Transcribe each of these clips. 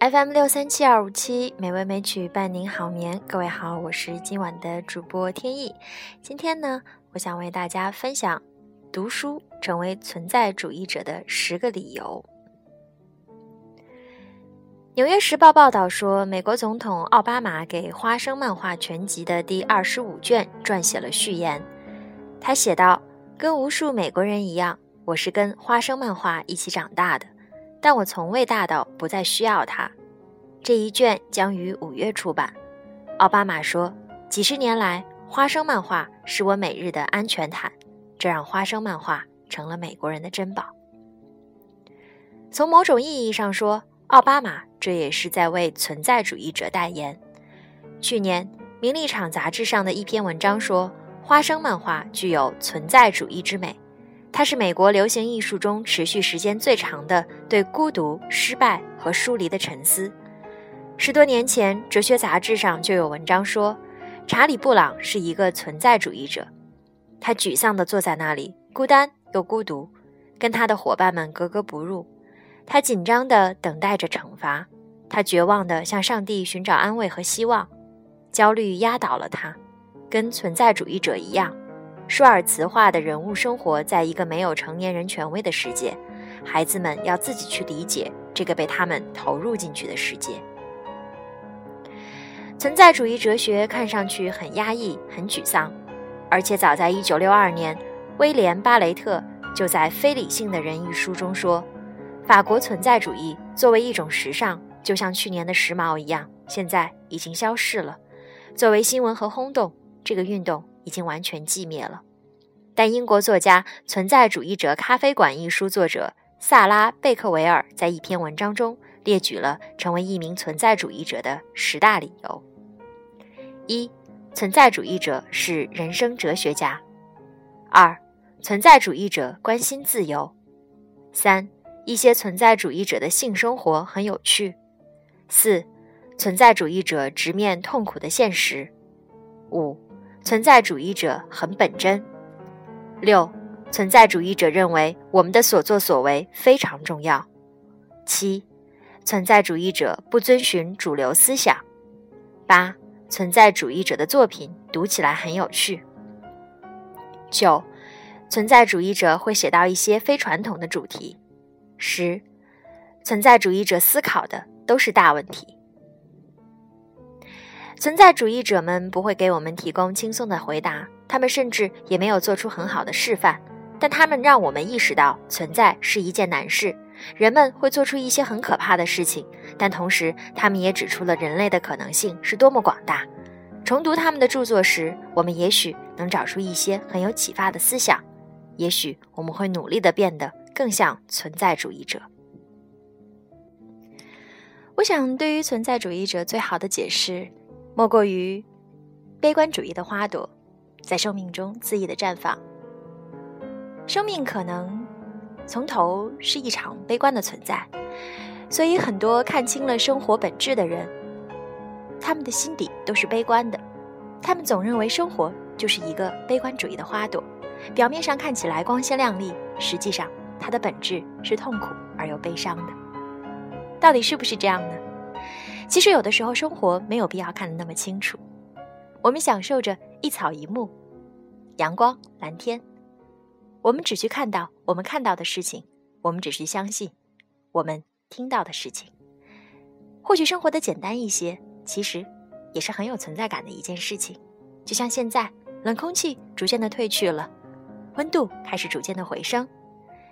FM 六三七二五七，美味美曲伴您好眠。各位好，我是今晚的主播天意。今天呢，我想为大家分享读书成为存在主义者的十个理由。纽约时报报道说，美国总统奥巴马给《花生漫画全集》的第二十五卷撰写了序言。他写道：“跟无数美国人一样，我是跟花生漫画一起长大的。”但我从未大到不再需要它。这一卷将于五月出版。奥巴马说：“几十年来，花生漫画是我每日的安全毯，这让花生漫画成了美国人的珍宝。”从某种意义上说，奥巴马这也是在为存在主义者代言。去年，《名利场》杂志上的一篇文章说，花生漫画具有存在主义之美。它是美国流行艺术中持续时间最长的对孤独、失败和疏离的沉思。十多年前，哲学杂志上就有文章说，查理·布朗是一个存在主义者。他沮丧地坐在那里，孤单又孤独，跟他的伙伴们格格不入。他紧张地等待着惩罚，他绝望地向上帝寻找安慰和希望。焦虑压倒了他，跟存在主义者一样。舒尔茨画的人物生活在一个没有成年人权威的世界，孩子们要自己去理解这个被他们投入进去的世界。存在主义哲学看上去很压抑、很沮丧，而且早在1962年，威廉·巴雷特就在《非理性的人》一书中说：“法国存在主义作为一种时尚，就像去年的时髦一样，现在已经消逝了。作为新闻和轰动，这个运动。”已经完全寂灭了，但英国作家《存在主义者咖啡馆》一书作者萨拉·贝克维尔在一篇文章中列举了成为一名存在主义者的十大理由：一、存在主义者是人生哲学家；二、存在主义者关心自由；三、一些存在主义者的性生活很有趣；四、存在主义者直面痛苦的现实；五。存在主义者很本真。六，存在主义者认为我们的所作所为非常重要。七，存在主义者不遵循主流思想。八，存在主义者的作品读起来很有趣。九，存在主义者会写到一些非传统的主题。十，存在主义者思考的都是大问题。存在主义者们不会给我们提供轻松的回答，他们甚至也没有做出很好的示范，但他们让我们意识到存在是一件难事。人们会做出一些很可怕的事情，但同时他们也指出了人类的可能性是多么广大。重读他们的著作时，我们也许能找出一些很有启发的思想，也许我们会努力地变得更像存在主义者。我想，对于存在主义者最好的解释。莫过于，悲观主义的花朵，在生命中恣意的绽放。生命可能从头是一场悲观的存在，所以很多看清了生活本质的人，他们的心底都是悲观的。他们总认为生活就是一个悲观主义的花朵，表面上看起来光鲜亮丽，实际上它的本质是痛苦而又悲伤的。到底是不是这样呢？其实有的时候，生活没有必要看得那么清楚。我们享受着一草一木、阳光、蓝天，我们只去看到我们看到的事情，我们只去相信我们听到的事情。或许生活的简单一些，其实也是很有存在感的一件事情。就像现在，冷空气逐渐的退去了，温度开始逐渐的回升。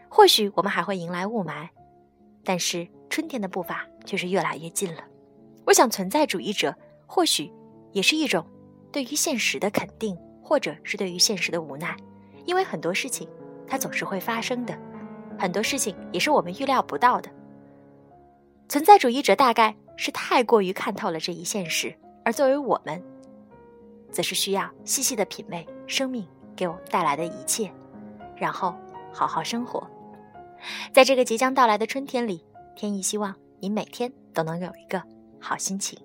或许我们还会迎来雾霾，但是春天的步伐却是越来越近了。我想，存在主义者或许也是一种对于现实的肯定，或者是对于现实的无奈，因为很多事情它总是会发生的，很多事情也是我们预料不到的。存在主义者大概是太过于看透了这一现实，而作为我们，则是需要细细的品味生命给我们带来的一切，然后好好生活。在这个即将到来的春天里，天意希望你每天都能有一个。好心情，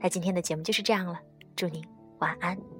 那今天的节目就是这样了，祝您晚安。